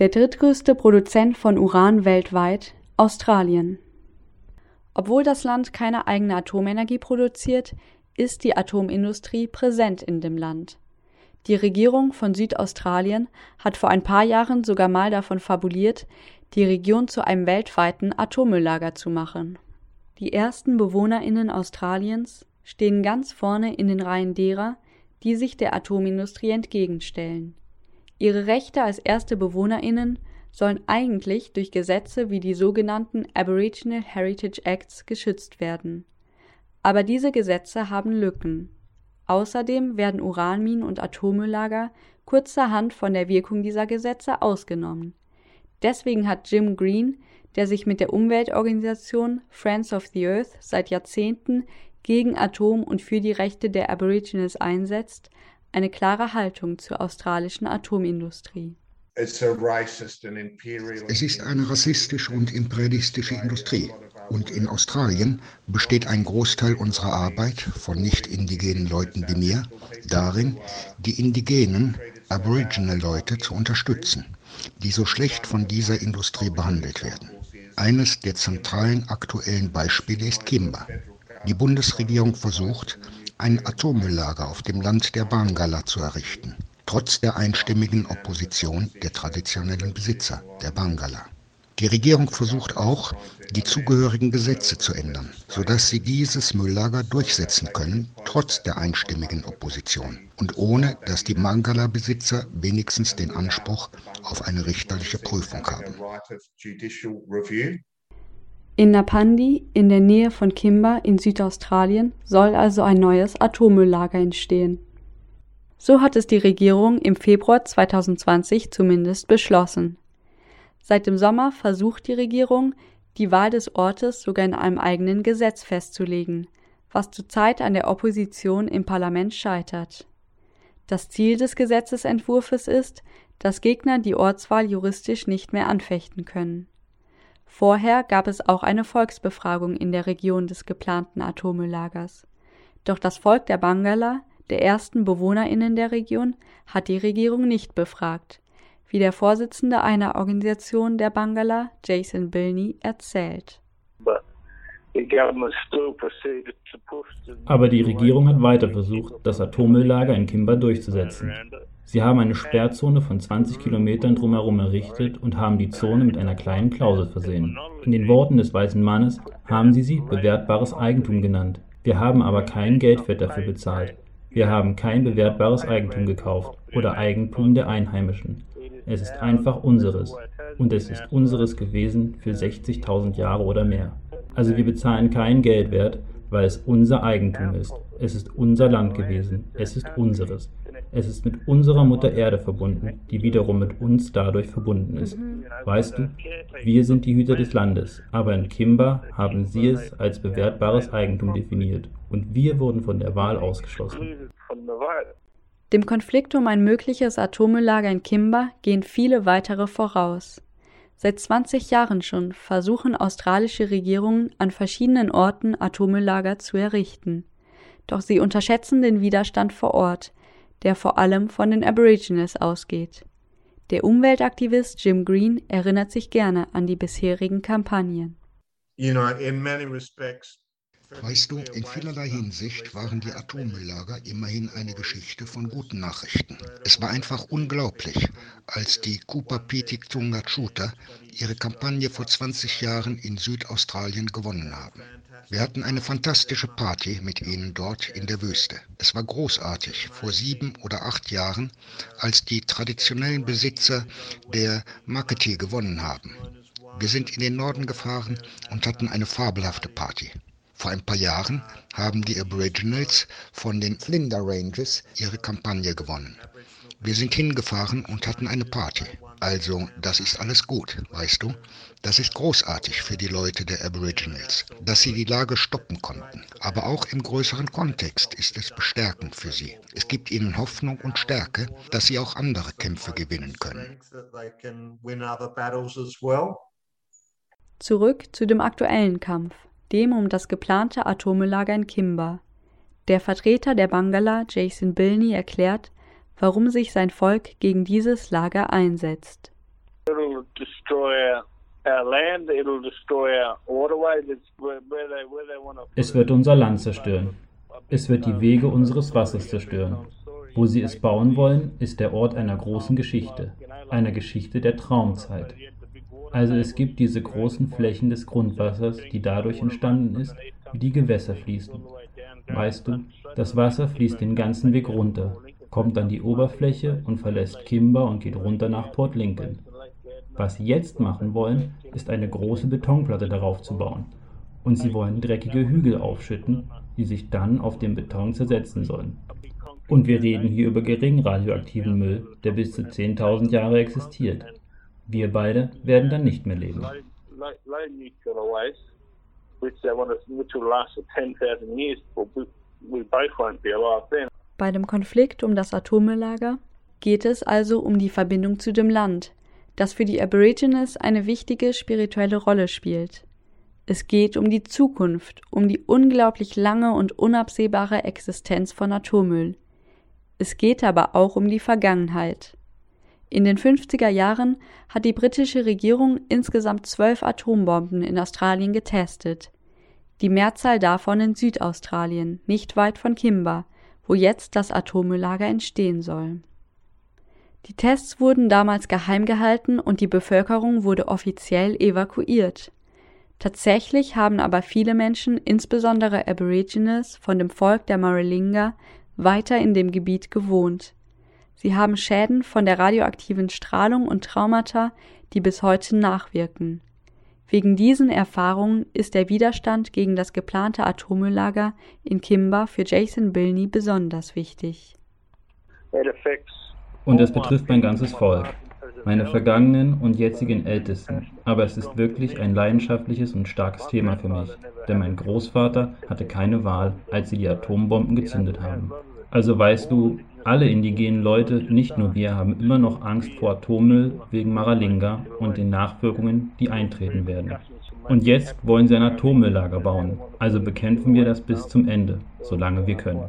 Der drittgrößte Produzent von Uran weltweit, Australien. Obwohl das Land keine eigene Atomenergie produziert, ist die Atomindustrie präsent in dem Land. Die Regierung von Südaustralien hat vor ein paar Jahren sogar mal davon fabuliert, die Region zu einem weltweiten Atommülllager zu machen. Die ersten BewohnerInnen Australiens stehen ganz vorne in den Reihen derer, die sich der Atomindustrie entgegenstellen. Ihre Rechte als erste BewohnerInnen sollen eigentlich durch Gesetze wie die sogenannten Aboriginal Heritage Acts geschützt werden. Aber diese Gesetze haben Lücken. Außerdem werden Uranminen und Atommülllager kurzerhand von der Wirkung dieser Gesetze ausgenommen. Deswegen hat Jim Green, der sich mit der Umweltorganisation Friends of the Earth seit Jahrzehnten gegen Atom und für die Rechte der Aborigines einsetzt, eine klare Haltung zur australischen Atomindustrie. Es ist eine rassistische und imperialistische Industrie. Und in Australien besteht ein Großteil unserer Arbeit von nicht-indigenen Leuten wie mir darin, die indigenen Aboriginal-Leute zu unterstützen, die so schlecht von dieser Industrie behandelt werden. Eines der zentralen aktuellen Beispiele ist Kimba. Die Bundesregierung versucht, ein Atommülllager auf dem Land der Bangala zu errichten, trotz der einstimmigen Opposition der traditionellen Besitzer der Bangala. Die Regierung versucht auch, die zugehörigen Gesetze zu ändern, sodass sie dieses Mülllager durchsetzen können, trotz der einstimmigen Opposition und ohne dass die Mangala-Besitzer wenigstens den Anspruch auf eine richterliche Prüfung haben. In Napandi, in der Nähe von Kimba in Südaustralien, soll also ein neues Atommülllager entstehen. So hat es die Regierung im Februar 2020 zumindest beschlossen. Seit dem Sommer versucht die Regierung, die Wahl des Ortes sogar in einem eigenen Gesetz festzulegen, was zurzeit an der Opposition im Parlament scheitert. Das Ziel des Gesetzesentwurfes ist, dass Gegner die Ortswahl juristisch nicht mehr anfechten können. Vorher gab es auch eine Volksbefragung in der Region des geplanten Atommülllagers. Doch das Volk der Bangala, der ersten BewohnerInnen der Region, hat die Regierung nicht befragt, wie der Vorsitzende einer Organisation der Bangala, Jason Bilney, erzählt. Aber die Regierung hat weiter versucht, das Atommülllager in Kimba durchzusetzen. Sie haben eine Sperrzone von 20 Kilometern drumherum errichtet und haben die Zone mit einer kleinen Klausel versehen. In den Worten des weißen Mannes haben sie sie bewertbares Eigentum genannt. Wir haben aber kein Geldwert dafür bezahlt. Wir haben kein bewertbares Eigentum gekauft oder Eigentum der Einheimischen. Es ist einfach unseres. Und es ist unseres gewesen für 60.000 Jahre oder mehr. Also wir bezahlen keinen Geldwert, weil es unser Eigentum ist. Es ist unser Land gewesen. Es ist unseres. Es ist mit unserer Mutter Erde verbunden, die wiederum mit uns dadurch verbunden ist. Weißt du, wir sind die Hüter des Landes, aber in Kimba haben sie es als bewertbares Eigentum definiert und wir wurden von der Wahl ausgeschlossen. Dem Konflikt um ein mögliches Atommülllager in Kimba gehen viele weitere voraus. Seit 20 Jahren schon versuchen australische Regierungen an verschiedenen Orten Atommülllager zu errichten. Doch sie unterschätzen den Widerstand vor Ort, der vor allem von den Aborigines ausgeht. Der Umweltaktivist Jim Green erinnert sich gerne an die bisherigen Kampagnen. Weißt du, in vielerlei Hinsicht waren die Atommülllager immerhin eine Geschichte von guten Nachrichten. Es war einfach unglaublich, als die Cooper Pitik Tungachuta ihre Kampagne vor 20 Jahren in Südaustralien gewonnen haben. Wir hatten eine fantastische Party mit ihnen dort in der Wüste. Es war großartig vor sieben oder acht Jahren, als die traditionellen Besitzer der Makati gewonnen haben. Wir sind in den Norden gefahren und hatten eine fabelhafte Party. Vor ein paar Jahren haben die Aboriginals von den Flinders Ranges ihre Kampagne gewonnen. Wir sind hingefahren und hatten eine Party. Also, das ist alles gut, weißt du? Das ist großartig für die Leute der Aboriginals, dass sie die Lage stoppen konnten. Aber auch im größeren Kontext ist es bestärkend für sie. Es gibt ihnen Hoffnung und Stärke, dass sie auch andere Kämpfe gewinnen können. Zurück zu dem aktuellen Kampf, dem um das geplante Atommülllager in Kimba. Der Vertreter der Bangala, Jason Bilney, erklärt, warum sich sein Volk gegen dieses Lager einsetzt. Es wird unser Land zerstören. Es wird die Wege unseres Wassers zerstören. Wo sie es bauen wollen, ist der Ort einer großen Geschichte, einer Geschichte der Traumzeit. Also es gibt diese großen Flächen des Grundwassers, die dadurch entstanden ist, wie die Gewässer fließen. Weißt du, das Wasser fließt den ganzen Weg runter, kommt an die Oberfläche und verlässt Kimber und geht runter nach Port Lincoln. Was sie jetzt machen wollen, ist eine große Betonplatte darauf zu bauen. Und sie wollen dreckige Hügel aufschütten, die sich dann auf dem Beton zersetzen sollen. Und wir reden hier über gering radioaktiven Müll, der bis zu 10.000 Jahre existiert. Wir beide werden dann nicht mehr leben. Bei dem Konflikt um das Atommülllager geht es also um die Verbindung zu dem Land, das für die Aborigines eine wichtige spirituelle Rolle spielt. Es geht um die Zukunft, um die unglaublich lange und unabsehbare Existenz von Atommüll. Es geht aber auch um die Vergangenheit. In den 50er Jahren hat die britische Regierung insgesamt zwölf Atombomben in Australien getestet. Die Mehrzahl davon in Südaustralien, nicht weit von Kimba, wo jetzt das Atommülllager entstehen soll. Die Tests wurden damals geheim gehalten und die Bevölkerung wurde offiziell evakuiert. Tatsächlich haben aber viele Menschen, insbesondere Aborigines von dem Volk der Maralinga, weiter in dem Gebiet gewohnt. Sie haben Schäden von der radioaktiven Strahlung und Traumata, die bis heute nachwirken. Wegen diesen Erfahrungen ist der Widerstand gegen das geplante Atommülllager in Kimba für Jason Bilney besonders wichtig. Und es betrifft mein ganzes Volk, meine vergangenen und jetzigen Ältesten. Aber es ist wirklich ein leidenschaftliches und starkes Thema für mich, denn mein Großvater hatte keine Wahl, als sie die Atombomben gezündet haben. Also weißt du, alle indigenen Leute, nicht nur wir, haben immer noch Angst vor Atommüll wegen Maralinga und den Nachwirkungen, die eintreten werden. Und jetzt wollen sie ein Atommülllager bauen. Also bekämpfen wir das bis zum Ende, solange wir können.